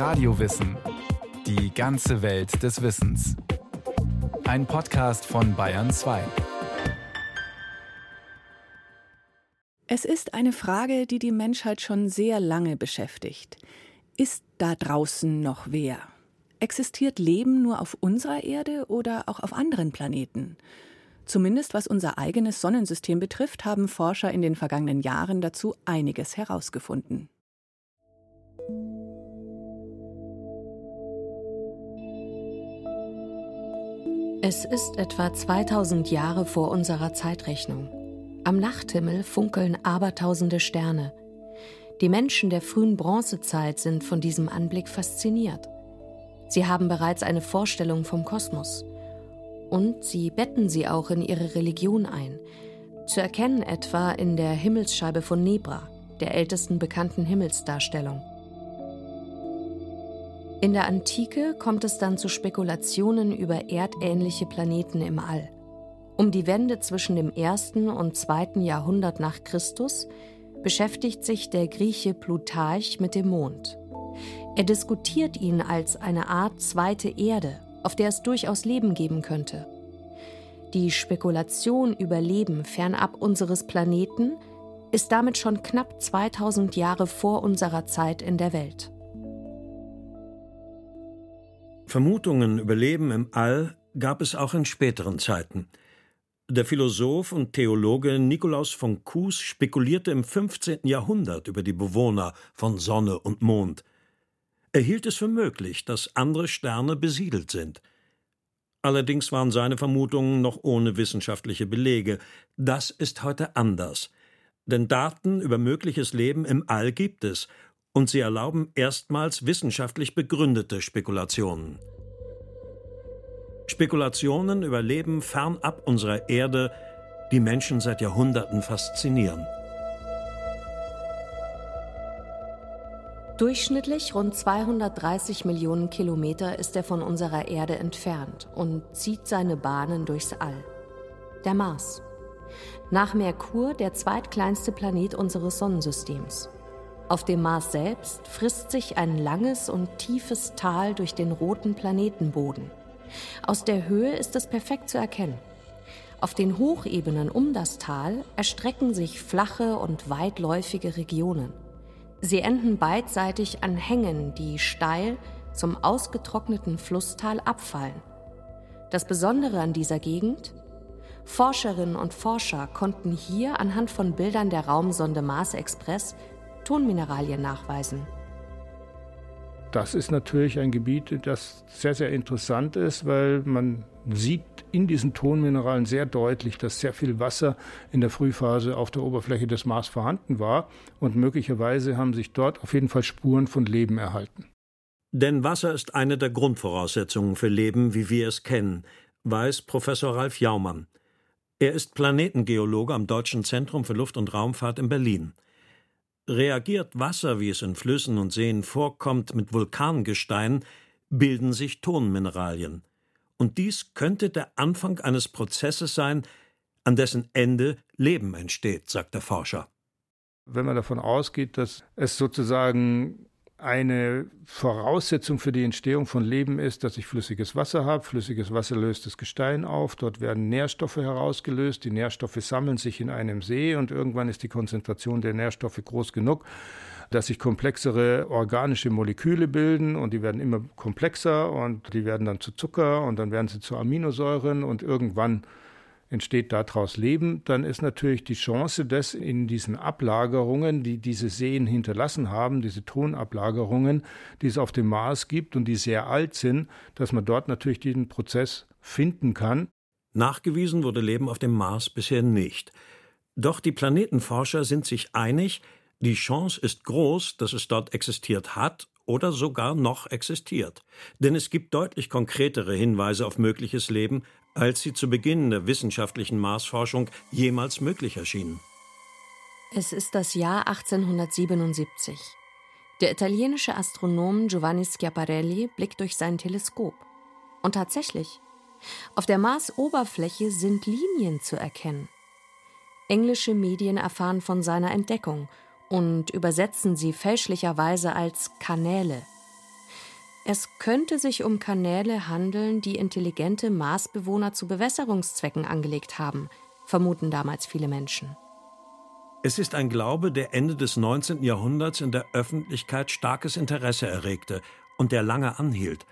Radiowissen. Die ganze Welt des Wissens. Ein Podcast von Bayern 2. Es ist eine Frage, die die Menschheit schon sehr lange beschäftigt. Ist da draußen noch wer? Existiert Leben nur auf unserer Erde oder auch auf anderen Planeten? Zumindest was unser eigenes Sonnensystem betrifft, haben Forscher in den vergangenen Jahren dazu einiges herausgefunden. Es ist etwa 2000 Jahre vor unserer Zeitrechnung. Am Nachthimmel funkeln abertausende Sterne. Die Menschen der frühen Bronzezeit sind von diesem Anblick fasziniert. Sie haben bereits eine Vorstellung vom Kosmos. Und sie betten sie auch in ihre Religion ein. Zu erkennen etwa in der Himmelsscheibe von Nebra, der ältesten bekannten Himmelsdarstellung. In der Antike kommt es dann zu Spekulationen über erdähnliche Planeten im All. Um die Wende zwischen dem ersten und zweiten Jahrhundert nach Christus beschäftigt sich der Grieche Plutarch mit dem Mond. Er diskutiert ihn als eine Art zweite Erde, auf der es durchaus Leben geben könnte. Die Spekulation über Leben fernab unseres Planeten ist damit schon knapp 2000 Jahre vor unserer Zeit in der Welt. Vermutungen über Leben im All gab es auch in späteren Zeiten. Der Philosoph und Theologe Nikolaus von Kues spekulierte im 15. Jahrhundert über die Bewohner von Sonne und Mond. Er hielt es für möglich, dass andere Sterne besiedelt sind. Allerdings waren seine Vermutungen noch ohne wissenschaftliche Belege. Das ist heute anders. Denn Daten über mögliches Leben im All gibt es und sie erlauben erstmals wissenschaftlich begründete Spekulationen. Spekulationen über Leben fernab unserer Erde, die Menschen seit Jahrhunderten faszinieren. Durchschnittlich rund 230 Millionen Kilometer ist er von unserer Erde entfernt und zieht seine Bahnen durchs All. Der Mars. Nach Merkur der zweitkleinste Planet unseres Sonnensystems. Auf dem Mars selbst frisst sich ein langes und tiefes Tal durch den roten Planetenboden. Aus der Höhe ist es perfekt zu erkennen. Auf den Hochebenen um das Tal erstrecken sich flache und weitläufige Regionen. Sie enden beidseitig an Hängen, die steil zum ausgetrockneten Flusstal abfallen. Das Besondere an dieser Gegend? Forscherinnen und Forscher konnten hier anhand von Bildern der Raumsonde Mars Express Tonmineralien nachweisen. Das ist natürlich ein Gebiet, das sehr, sehr interessant ist, weil man sieht in diesen Tonmineralen sehr deutlich, dass sehr viel Wasser in der Frühphase auf der Oberfläche des Mars vorhanden war und möglicherweise haben sich dort auf jeden Fall Spuren von Leben erhalten. Denn Wasser ist eine der Grundvoraussetzungen für Leben, wie wir es kennen, weiß Professor Ralf Jaumann. Er ist Planetengeologe am Deutschen Zentrum für Luft- und Raumfahrt in Berlin. Reagiert Wasser, wie es in Flüssen und Seen vorkommt, mit Vulkangestein, bilden sich Tonmineralien. Und dies könnte der Anfang eines Prozesses sein, an dessen Ende Leben entsteht, sagt der Forscher. Wenn man davon ausgeht, dass es sozusagen eine Voraussetzung für die Entstehung von Leben ist, dass ich flüssiges Wasser habe. Flüssiges Wasser löst das Gestein auf. Dort werden Nährstoffe herausgelöst. Die Nährstoffe sammeln sich in einem See und irgendwann ist die Konzentration der Nährstoffe groß genug, dass sich komplexere organische Moleküle bilden und die werden immer komplexer und die werden dann zu Zucker und dann werden sie zu Aminosäuren und irgendwann entsteht daraus Leben, dann ist natürlich die Chance, dass in diesen Ablagerungen, die diese Seen hinterlassen haben, diese Tonablagerungen, die es auf dem Mars gibt und die sehr alt sind, dass man dort natürlich diesen Prozess finden kann. Nachgewiesen wurde Leben auf dem Mars bisher nicht. Doch die Planetenforscher sind sich einig, die Chance ist groß, dass es dort existiert hat oder sogar noch existiert. Denn es gibt deutlich konkretere Hinweise auf mögliches Leben, als sie zu Beginn der wissenschaftlichen Marsforschung jemals möglich erschienen. Es ist das Jahr 1877. Der italienische Astronom Giovanni Schiaparelli blickt durch sein Teleskop. Und tatsächlich, auf der Marsoberfläche sind Linien zu erkennen. Englische Medien erfahren von seiner Entdeckung und übersetzen sie fälschlicherweise als Kanäle. Es könnte sich um Kanäle handeln, die intelligente Marsbewohner zu Bewässerungszwecken angelegt haben, vermuten damals viele Menschen. Es ist ein Glaube, der Ende des 19. Jahrhunderts in der Öffentlichkeit starkes Interesse erregte und der lange anhielt.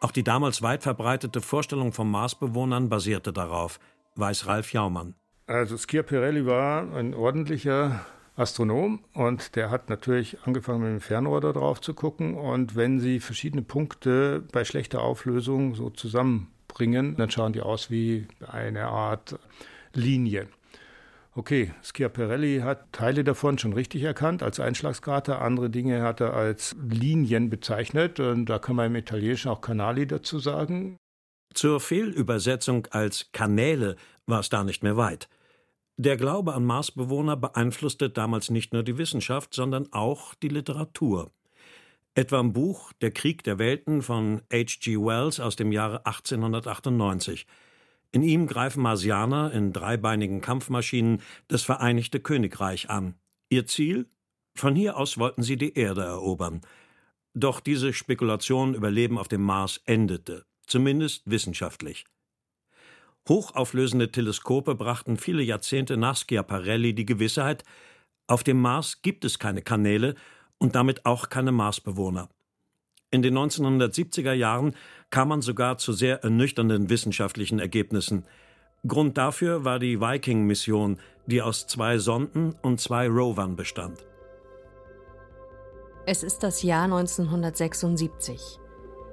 Auch die damals weit verbreitete Vorstellung von Marsbewohnern basierte darauf, weiß Ralf Jaumann. Also Schiaparelli war ein ordentlicher Astronom und der hat natürlich angefangen mit dem Fernrohr da drauf zu gucken und wenn sie verschiedene Punkte bei schlechter Auflösung so zusammenbringen, dann schauen die aus wie eine Art Linie. Okay, Schiaparelli hat Teile davon schon richtig erkannt als Einschlagskarte, andere Dinge hat er als Linien bezeichnet und da kann man im Italienischen auch Canali dazu sagen. Zur Fehlübersetzung als Kanäle war es da nicht mehr weit. Der Glaube an Marsbewohner beeinflusste damals nicht nur die Wissenschaft, sondern auch die Literatur. Etwa im Buch Der Krieg der Welten von H.G. Wells aus dem Jahre 1898. In ihm greifen Marsianer in dreibeinigen Kampfmaschinen das Vereinigte Königreich an. Ihr Ziel? Von hier aus wollten sie die Erde erobern. Doch diese Spekulation über Leben auf dem Mars endete, zumindest wissenschaftlich. Hochauflösende Teleskope brachten viele Jahrzehnte nach Schiaparelli die Gewissheit, auf dem Mars gibt es keine Kanäle und damit auch keine Marsbewohner. In den 1970er Jahren kam man sogar zu sehr ernüchternden wissenschaftlichen Ergebnissen. Grund dafür war die Viking-Mission, die aus zwei Sonden und zwei Rovern bestand. Es ist das Jahr 1976.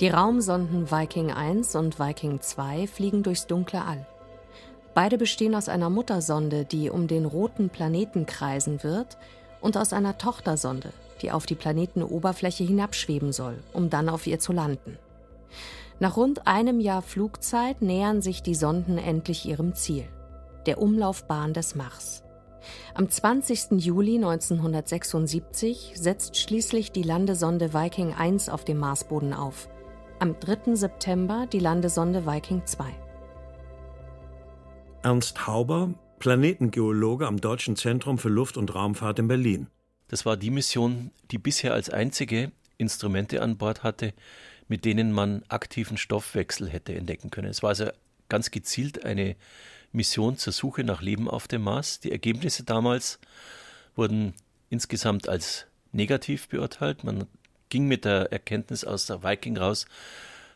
Die Raumsonden Viking 1 und Viking 2 fliegen durchs dunkle All. Beide bestehen aus einer Muttersonde, die um den roten Planeten kreisen wird, und aus einer Tochtersonde, die auf die Planetenoberfläche hinabschweben soll, um dann auf ihr zu landen. Nach rund einem Jahr Flugzeit nähern sich die Sonden endlich ihrem Ziel, der Umlaufbahn des Mars. Am 20. Juli 1976 setzt schließlich die Landesonde Viking 1 auf dem Marsboden auf am 3. September die Landesonde Viking 2. Ernst Hauber, Planetengeologe am Deutschen Zentrum für Luft- und Raumfahrt in Berlin. Das war die Mission, die bisher als einzige Instrumente an Bord hatte, mit denen man aktiven Stoffwechsel hätte entdecken können. Es war also ganz gezielt eine Mission zur Suche nach Leben auf dem Mars. Die Ergebnisse damals wurden insgesamt als negativ beurteilt. Man ging mit der Erkenntnis aus der Viking raus,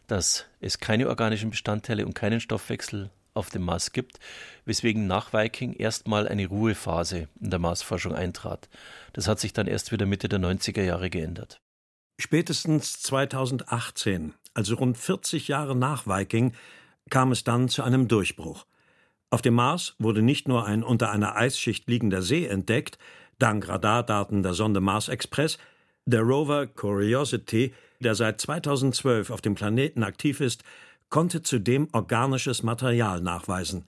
dass es keine organischen Bestandteile und keinen Stoffwechsel auf dem Mars gibt, weswegen nach Viking erstmal eine Ruhephase in der Marsforschung eintrat. Das hat sich dann erst wieder Mitte der 90er Jahre geändert. Spätestens 2018, also rund 40 Jahre nach Viking, kam es dann zu einem Durchbruch. Auf dem Mars wurde nicht nur ein unter einer Eisschicht liegender See entdeckt, dank Radardaten der Sonde Mars Express, der Rover Curiosity, der seit 2012 auf dem Planeten aktiv ist, konnte zudem organisches Material nachweisen.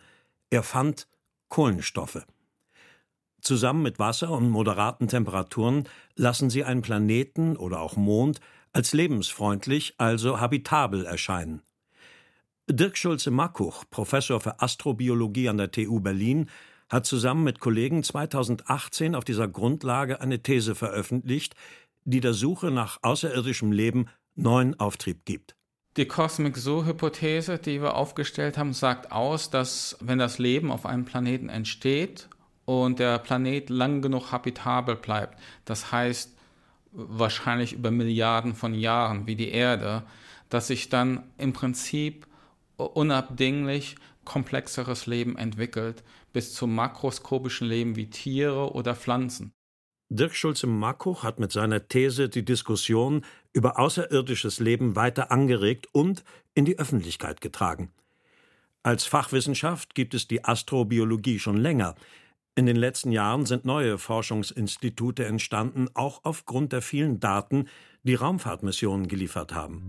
Er fand Kohlenstoffe. Zusammen mit Wasser und moderaten Temperaturen lassen sie einen Planeten oder auch Mond als lebensfreundlich, also habitabel erscheinen. Dirk Schulze-Mackuch, Professor für Astrobiologie an der TU Berlin, hat zusammen mit Kollegen 2018 auf dieser Grundlage eine These veröffentlicht, die der Suche nach außerirdischem Leben neuen Auftrieb gibt. Die Cosmic Zoo-Hypothese, die wir aufgestellt haben, sagt aus, dass wenn das Leben auf einem Planeten entsteht und der Planet lang genug habitabel bleibt, das heißt wahrscheinlich über Milliarden von Jahren wie die Erde, dass sich dann im Prinzip unabdinglich komplexeres Leben entwickelt, bis zum makroskopischen Leben wie Tiere oder Pflanzen. Dirk Schulze-Markuch hat mit seiner These die Diskussion über außerirdisches Leben weiter angeregt und in die Öffentlichkeit getragen. Als Fachwissenschaft gibt es die Astrobiologie schon länger. In den letzten Jahren sind neue Forschungsinstitute entstanden, auch aufgrund der vielen Daten, die Raumfahrtmissionen geliefert haben.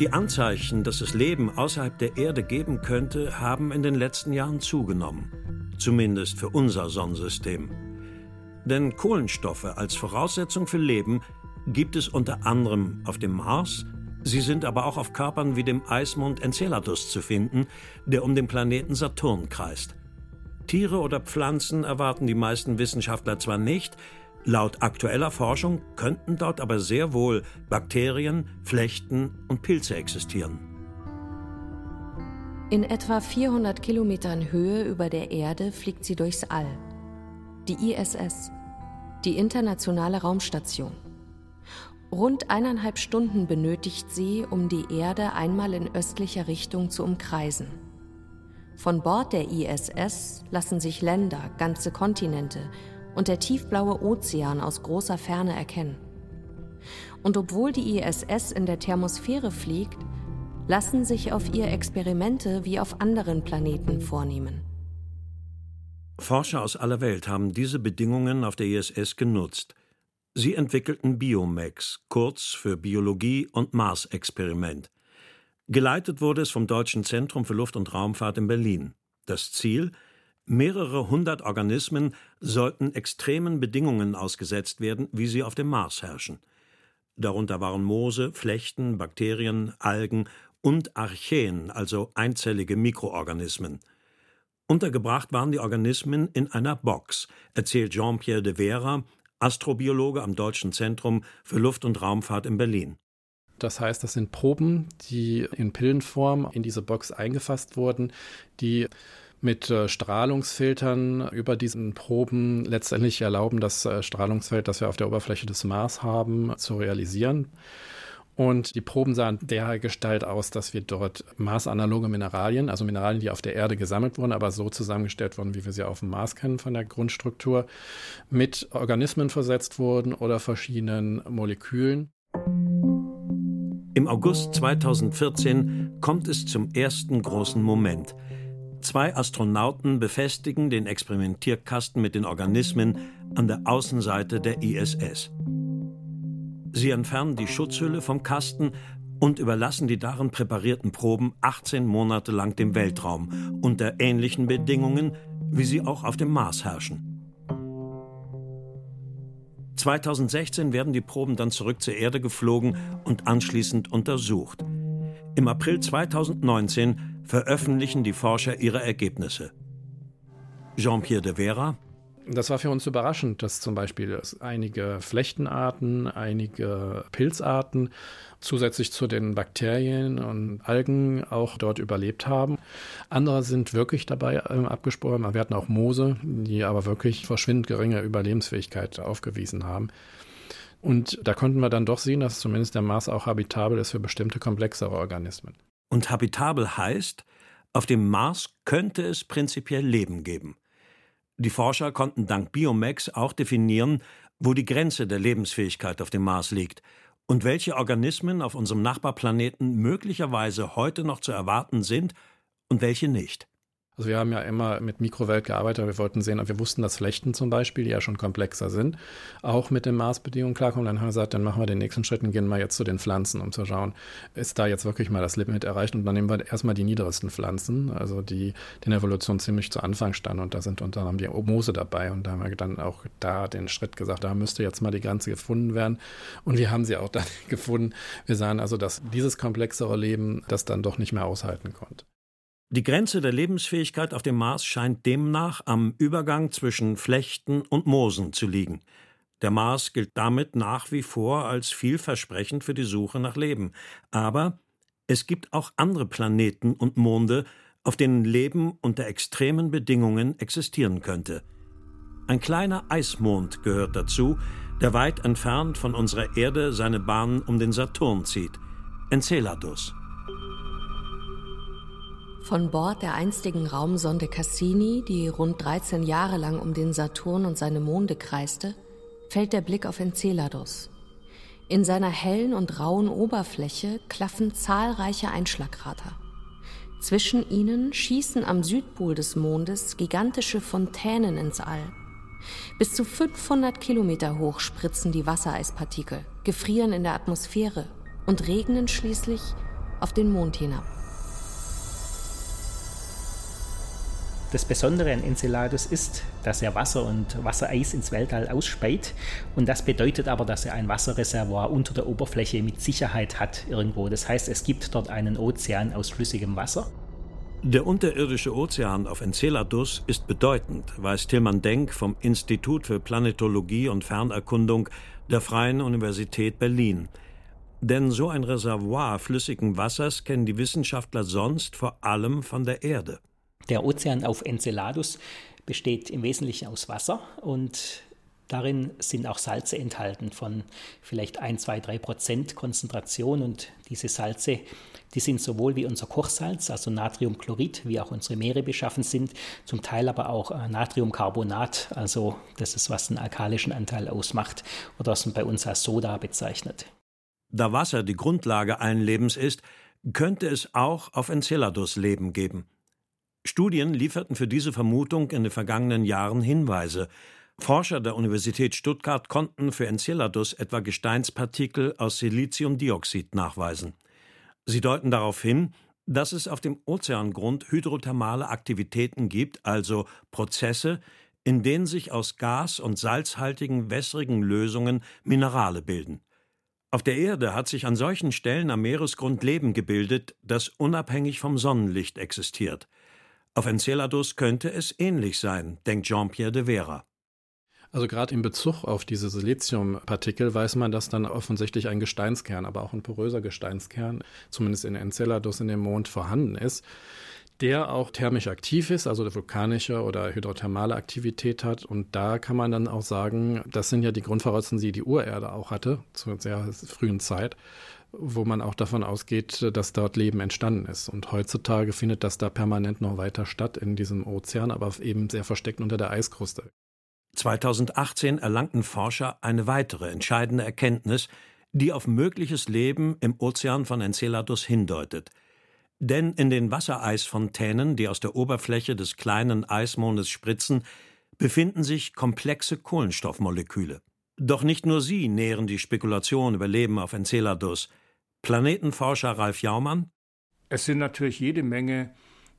Die Anzeichen, dass es Leben außerhalb der Erde geben könnte, haben in den letzten Jahren zugenommen zumindest für unser Sonnensystem. Denn Kohlenstoffe als Voraussetzung für Leben gibt es unter anderem auf dem Mars, sie sind aber auch auf Körpern wie dem Eismond Enceladus zu finden, der um den Planeten Saturn kreist. Tiere oder Pflanzen erwarten die meisten Wissenschaftler zwar nicht, Laut aktueller Forschung könnten dort aber sehr wohl Bakterien, Flechten und Pilze existieren. In etwa 400 Kilometern Höhe über der Erde fliegt sie durchs All. Die ISS, die Internationale Raumstation. Rund eineinhalb Stunden benötigt sie, um die Erde einmal in östlicher Richtung zu umkreisen. Von Bord der ISS lassen sich Länder, ganze Kontinente und der tiefblaue Ozean aus großer Ferne erkennen. Und obwohl die ISS in der Thermosphäre fliegt, lassen sich auf ihr Experimente wie auf anderen Planeten vornehmen. Forscher aus aller Welt haben diese Bedingungen auf der ISS genutzt. Sie entwickelten Biomax, kurz für Biologie und Mars-Experiment. Geleitet wurde es vom Deutschen Zentrum für Luft- und Raumfahrt in Berlin. Das Ziel? Mehrere hundert Organismen sollten extremen Bedingungen ausgesetzt werden, wie sie auf dem Mars herrschen. Darunter waren Moose, Flechten, Bakterien, Algen und Archäen, also einzellige Mikroorganismen. Untergebracht waren die Organismen in einer Box, erzählt Jean-Pierre de Vera, Astrobiologe am Deutschen Zentrum für Luft- und Raumfahrt in Berlin. Das heißt, das sind Proben, die in Pillenform in diese Box eingefasst wurden, die mit äh, Strahlungsfiltern über diesen Proben letztendlich erlauben, das äh, Strahlungsfeld, das wir auf der Oberfläche des Mars haben, zu realisieren. Und die Proben sahen dergestalt aus, dass wir dort maßanaloge Mineralien, also Mineralien, die auf der Erde gesammelt wurden, aber so zusammengestellt wurden, wie wir sie auf dem Mars kennen von der Grundstruktur, mit Organismen versetzt wurden oder verschiedenen Molekülen. Im August 2014 kommt es zum ersten großen Moment. Zwei Astronauten befestigen den Experimentierkasten mit den Organismen an der Außenseite der ISS. Sie entfernen die Schutzhülle vom Kasten und überlassen die darin präparierten Proben 18 Monate lang dem Weltraum unter ähnlichen Bedingungen, wie sie auch auf dem Mars herrschen. 2016 werden die Proben dann zurück zur Erde geflogen und anschließend untersucht. Im April 2019 veröffentlichen die Forscher ihre Ergebnisse. Jean-Pierre de Vera, das war für uns überraschend, dass zum Beispiel einige Flechtenarten, einige Pilzarten zusätzlich zu den Bakterien und Algen auch dort überlebt haben. Andere sind wirklich dabei äh, abgesprochen. Wir hatten auch Moose, die aber wirklich verschwindend geringe Überlebensfähigkeit aufgewiesen haben. Und da konnten wir dann doch sehen, dass zumindest der Mars auch habitabel ist für bestimmte komplexere Organismen. Und habitabel heißt, auf dem Mars könnte es prinzipiell Leben geben. Die Forscher konnten dank Biomax auch definieren, wo die Grenze der Lebensfähigkeit auf dem Mars liegt und welche Organismen auf unserem Nachbarplaneten möglicherweise heute noch zu erwarten sind und welche nicht. Also wir haben ja immer mit Mikrowelt gearbeitet, wir wollten sehen, wir wussten, dass Flechten zum Beispiel, die ja schon komplexer sind, auch mit den Maßbedingungen klarkommen. Dann haben wir gesagt, dann machen wir den nächsten Schritt und gehen mal jetzt zu den Pflanzen, um zu schauen, ist da jetzt wirklich mal das Limit erreicht. Und dann nehmen wir erstmal die niedersten Pflanzen, also die den Evolution ziemlich zu Anfang standen. Und da sind unter anderem die Moose dabei. Und da haben wir dann auch da den Schritt gesagt, da müsste jetzt mal die Grenze gefunden werden. Und wir haben sie auch dann gefunden. Wir sahen also, dass dieses komplexere Leben das dann doch nicht mehr aushalten konnte. Die Grenze der Lebensfähigkeit auf dem Mars scheint demnach am Übergang zwischen Flechten und Moosen zu liegen. Der Mars gilt damit nach wie vor als vielversprechend für die Suche nach Leben. Aber es gibt auch andere Planeten und Monde, auf denen Leben unter extremen Bedingungen existieren könnte. Ein kleiner Eismond gehört dazu, der weit entfernt von unserer Erde seine Bahn um den Saturn zieht. Enceladus. Von Bord der einstigen Raumsonde Cassini, die rund 13 Jahre lang um den Saturn und seine Monde kreiste, fällt der Blick auf Enceladus. In seiner hellen und rauen Oberfläche klaffen zahlreiche Einschlagkrater. Zwischen ihnen schießen am Südpol des Mondes gigantische Fontänen ins All. Bis zu 500 Kilometer hoch spritzen die Wassereispartikel, gefrieren in der Atmosphäre und regnen schließlich auf den Mond hinab. Das Besondere an Enceladus ist, dass er Wasser und Wassereis ins Weltall ausspeit. Und das bedeutet aber, dass er ein Wasserreservoir unter der Oberfläche mit Sicherheit hat irgendwo. Das heißt, es gibt dort einen Ozean aus flüssigem Wasser. Der unterirdische Ozean auf Enceladus ist bedeutend, weiß Tilman Denk vom Institut für Planetologie und Fernerkundung der Freien Universität Berlin. Denn so ein Reservoir flüssigen Wassers kennen die Wissenschaftler sonst vor allem von der Erde. Der Ozean auf Enceladus besteht im Wesentlichen aus Wasser und Darin sind auch Salze enthalten von vielleicht 1, 2, 3 Prozent Konzentration. Und diese Salze, die sind sowohl wie unser Kochsalz, also Natriumchlorid, wie auch unsere Meere beschaffen sind, zum Teil aber auch äh, Natriumcarbonat, also das ist, was den alkalischen Anteil ausmacht oder was man bei uns als Soda bezeichnet. Da Wasser die Grundlage allen Lebens ist, könnte es auch auf Enceladus Leben geben. Studien lieferten für diese Vermutung in den vergangenen Jahren Hinweise. Forscher der Universität Stuttgart konnten für Enceladus etwa Gesteinspartikel aus Siliziumdioxid nachweisen. Sie deuten darauf hin, dass es auf dem Ozeangrund hydrothermale Aktivitäten gibt, also Prozesse, in denen sich aus gas- und salzhaltigen wässrigen Lösungen Minerale bilden. Auf der Erde hat sich an solchen Stellen am Meeresgrund Leben gebildet, das unabhängig vom Sonnenlicht existiert. Auf Enceladus könnte es ähnlich sein, denkt Jean-Pierre de Vera. Also gerade in Bezug auf diese Siliziumpartikel weiß man, dass dann offensichtlich ein Gesteinskern, aber auch ein poröser Gesteinskern, zumindest in Enceladus in dem Mond vorhanden ist, der auch thermisch aktiv ist, also vulkanische oder hydrothermale Aktivität hat. Und da kann man dann auch sagen, das sind ja die Grundvoraussetzungen, die die Urerde auch hatte, zu sehr frühen Zeit wo man auch davon ausgeht, dass dort Leben entstanden ist. Und heutzutage findet das da permanent noch weiter statt in diesem Ozean, aber eben sehr versteckt unter der Eiskruste. 2018 erlangten Forscher eine weitere entscheidende Erkenntnis, die auf mögliches Leben im Ozean von Enceladus hindeutet. Denn in den Wassereisfontänen, die aus der Oberfläche des kleinen Eismondes spritzen, befinden sich komplexe Kohlenstoffmoleküle. Doch nicht nur sie nähren die Spekulation über Leben auf Enceladus. Planetenforscher Ralf Jaumann Es sind natürlich jede Menge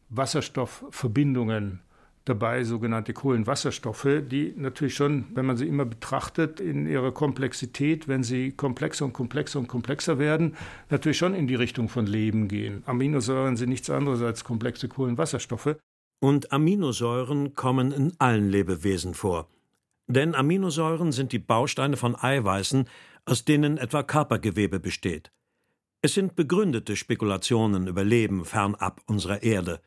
Wasserstoffverbindungen dabei sogenannte Kohlenwasserstoffe, die natürlich schon, wenn man sie immer betrachtet, in ihrer Komplexität, wenn sie komplexer und komplexer und komplexer werden, natürlich schon in die Richtung von Leben gehen. Aminosäuren sind nichts anderes als komplexe Kohlenwasserstoffe. Und Aminosäuren kommen in allen Lebewesen vor. Denn Aminosäuren sind die Bausteine von Eiweißen, aus denen etwa Körpergewebe besteht. Es sind begründete Spekulationen über Leben fernab unserer Erde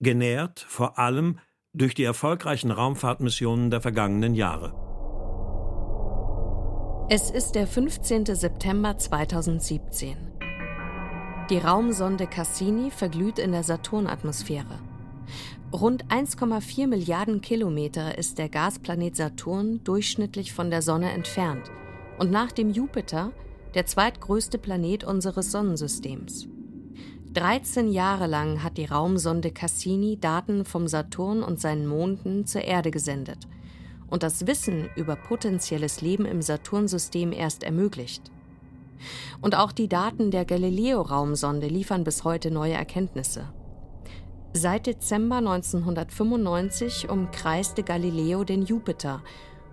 genährt vor allem durch die erfolgreichen Raumfahrtmissionen der vergangenen Jahre. Es ist der 15. September 2017. Die Raumsonde Cassini verglüht in der Saturnatmosphäre. Rund 1,4 Milliarden Kilometer ist der Gasplanet Saturn durchschnittlich von der Sonne entfernt und nach dem Jupiter der zweitgrößte Planet unseres Sonnensystems. 13 Jahre lang hat die Raumsonde Cassini Daten vom Saturn und seinen Monden zur Erde gesendet und das Wissen über potenzielles Leben im Saturnsystem erst ermöglicht. Und auch die Daten der Galileo-Raumsonde liefern bis heute neue Erkenntnisse. Seit Dezember 1995 umkreiste Galileo den Jupiter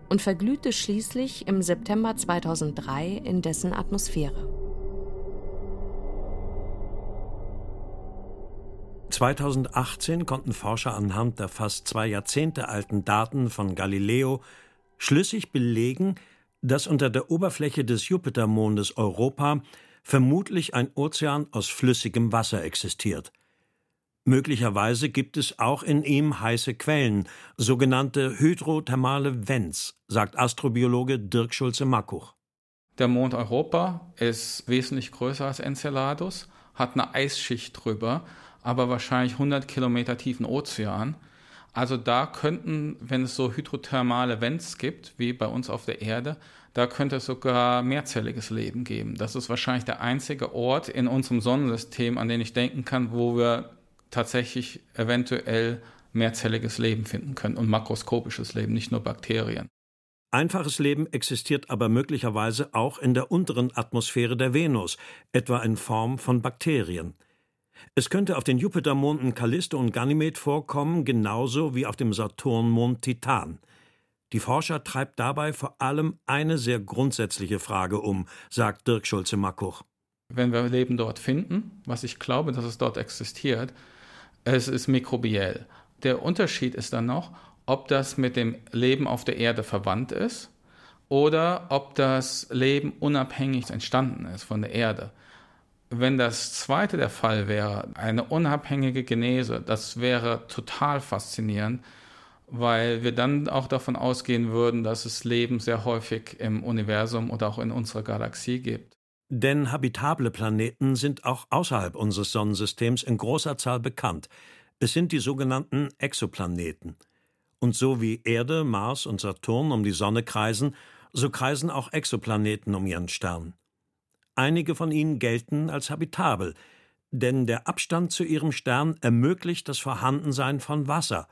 und verglühte schließlich im September 2003 in dessen Atmosphäre. 2018 konnten Forscher anhand der fast zwei Jahrzehnte alten Daten von Galileo schlüssig belegen, dass unter der Oberfläche des Jupitermondes Europa vermutlich ein Ozean aus flüssigem Wasser existiert. Möglicherweise gibt es auch in ihm heiße Quellen, sogenannte hydrothermale Vents, sagt Astrobiologe Dirk Schulze-Mackuch. Der Mond Europa ist wesentlich größer als Enceladus, hat eine Eisschicht drüber aber wahrscheinlich 100 Kilometer tiefen Ozean. Also da könnten, wenn es so hydrothermale Vents gibt, wie bei uns auf der Erde, da könnte es sogar mehrzelliges Leben geben. Das ist wahrscheinlich der einzige Ort in unserem Sonnensystem, an den ich denken kann, wo wir tatsächlich eventuell mehrzelliges Leben finden können und makroskopisches Leben, nicht nur Bakterien. Einfaches Leben existiert aber möglicherweise auch in der unteren Atmosphäre der Venus, etwa in Form von Bakterien. Es könnte auf den Jupitermonden Callisto und Ganymed vorkommen, genauso wie auf dem Saturnmond Titan. Die Forscher treibt dabei vor allem eine sehr grundsätzliche Frage um, sagt Dirk Schulze-Mackuch. Wenn wir Leben dort finden, was ich glaube, dass es dort existiert, es ist mikrobiell. Der Unterschied ist dann noch, ob das mit dem Leben auf der Erde verwandt ist oder ob das Leben unabhängig entstanden ist von der Erde. Wenn das zweite der Fall wäre, eine unabhängige Genese, das wäre total faszinierend, weil wir dann auch davon ausgehen würden, dass es Leben sehr häufig im Universum oder auch in unserer Galaxie gibt. Denn habitable Planeten sind auch außerhalb unseres Sonnensystems in großer Zahl bekannt. Es sind die sogenannten Exoplaneten. Und so wie Erde, Mars und Saturn um die Sonne kreisen, so kreisen auch Exoplaneten um ihren Stern. Einige von ihnen gelten als habitabel, denn der Abstand zu ihrem Stern ermöglicht das Vorhandensein von Wasser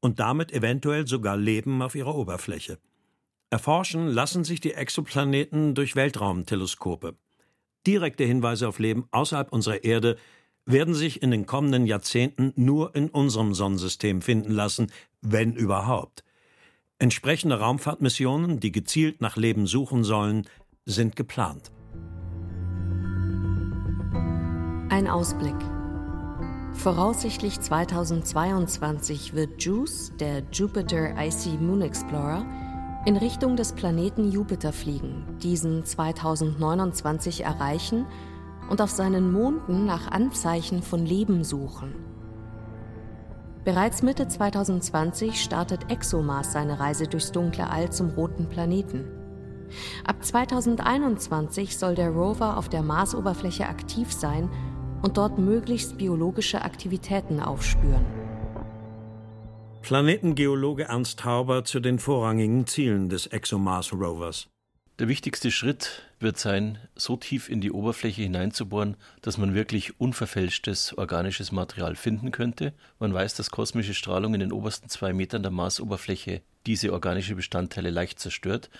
und damit eventuell sogar Leben auf ihrer Oberfläche. Erforschen lassen sich die Exoplaneten durch Weltraumteleskope. Direkte Hinweise auf Leben außerhalb unserer Erde werden sich in den kommenden Jahrzehnten nur in unserem Sonnensystem finden lassen, wenn überhaupt. Entsprechende Raumfahrtmissionen, die gezielt nach Leben suchen sollen, sind geplant. Ein Ausblick. Voraussichtlich 2022 wird JUICE, der Jupiter Icy Moon Explorer, in Richtung des Planeten Jupiter fliegen, diesen 2029 erreichen und auf seinen Monden nach Anzeichen von Leben suchen. Bereits Mitte 2020 startet ExoMars seine Reise durchs dunkle All zum roten Planeten. Ab 2021 soll der Rover auf der Marsoberfläche aktiv sein und dort möglichst biologische Aktivitäten aufspüren. Planetengeologe Ernst Hauber zu den vorrangigen Zielen des ExoMars Rovers. Der wichtigste Schritt wird sein, so tief in die Oberfläche hineinzubohren, dass man wirklich unverfälschtes organisches Material finden könnte. Man weiß, dass kosmische Strahlung in den obersten zwei Metern der Marsoberfläche diese organische Bestandteile leicht zerstört.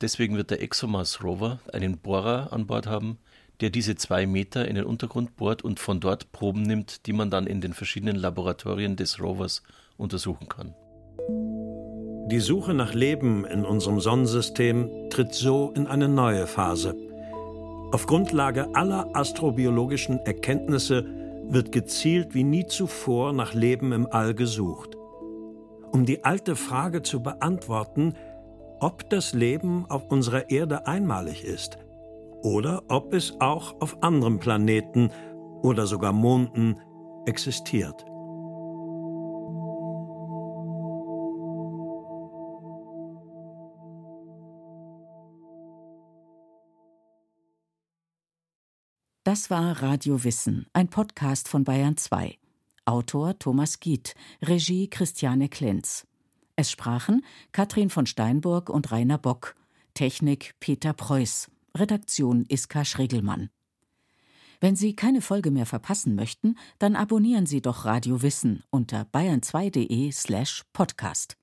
Deswegen wird der ExoMars Rover einen Bohrer an Bord haben, der diese zwei Meter in den Untergrund bohrt und von dort Proben nimmt, die man dann in den verschiedenen Laboratorien des Rovers untersuchen kann. Die Suche nach Leben in unserem Sonnensystem tritt so in eine neue Phase. Auf Grundlage aller astrobiologischen Erkenntnisse wird gezielt wie nie zuvor nach Leben im All gesucht. Um die alte Frage zu beantworten, ob das Leben auf unserer Erde einmalig ist oder ob es auch auf anderen Planeten oder sogar Monden existiert. Das war Radio Wissen, ein Podcast von Bayern 2. Autor Thomas Giet, Regie Christiane Klenz. Es sprachen Katrin von Steinburg und Rainer Bock, Technik Peter Preuß, Redaktion Iska Schregelmann. Wenn Sie keine Folge mehr verpassen möchten, dann abonnieren Sie doch Radio Wissen unter bayern2.de slash podcast.